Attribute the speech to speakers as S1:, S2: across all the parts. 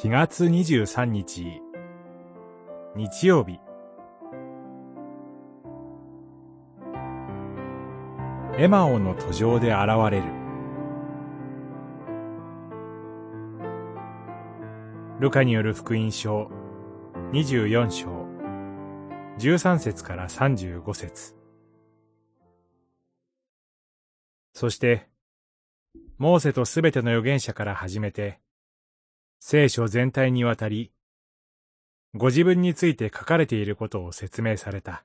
S1: 4月23日。日曜日。エマオの途上で現れる。ルカによる福音書。24章。13節から35節。そしてモーセとすべての預言者から始めて聖書全体にわたり、ご自分について書かれていることを説明された。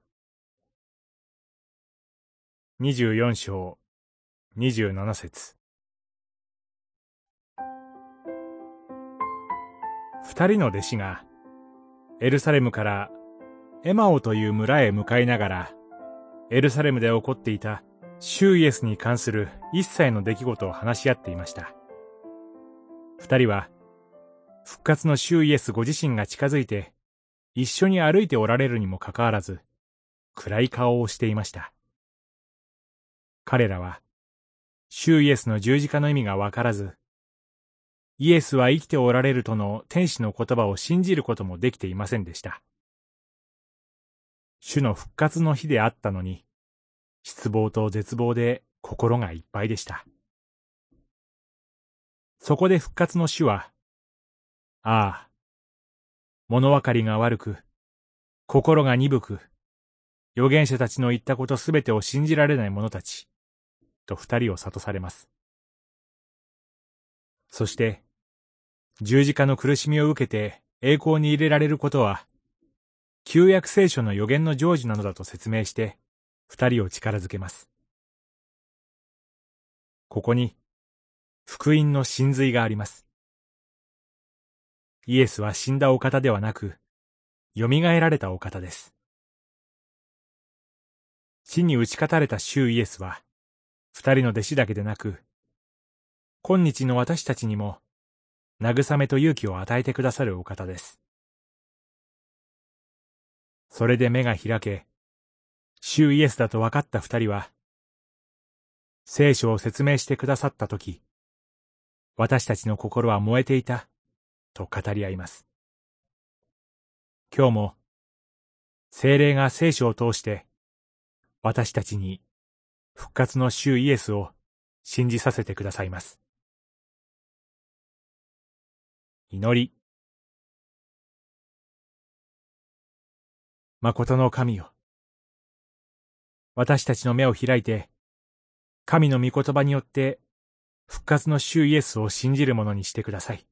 S1: 24章27節二人の弟子が、エルサレムからエマオという村へ向かいながら、エルサレムで起こっていたシューイエスに関する一切の出来事を話し合っていました。二人は、復活の主イエスご自身が近づいて、一緒に歩いておられるにもかかわらず、暗い顔をしていました。彼らは、主イエスの十字架の意味がわからず、イエスは生きておられるとの天使の言葉を信じることもできていませんでした。主の復活の日であったのに、失望と絶望で心がいっぱいでした。そこで復活の主は、ああ。物分かりが悪く、心が鈍く、預言者たちの言ったことすべてを信じられない者たち、と二人を諭されます。そして、十字架の苦しみを受けて栄光に入れられることは、旧約聖書の予言の成就なのだと説明して、二人を力づけます。ここに、福音の真髄があります。イエスは死んだお方ではなく、蘇られたお方です。死に打ち勝たれた主イエスは、二人の弟子だけでなく、今日の私たちにも、慰めと勇気を与えてくださるお方です。それで目が開け、主イエスだと分かった二人は、聖書を説明してくださったとき、私たちの心は燃えていた。と語り合います。今日も、精霊が聖書を通して、私たちに復活の主イエスを信じさせてくださいます。祈り。誠の神よ。私たちの目を開いて、神の御言葉によって復活の主イエスを信じるものにしてください。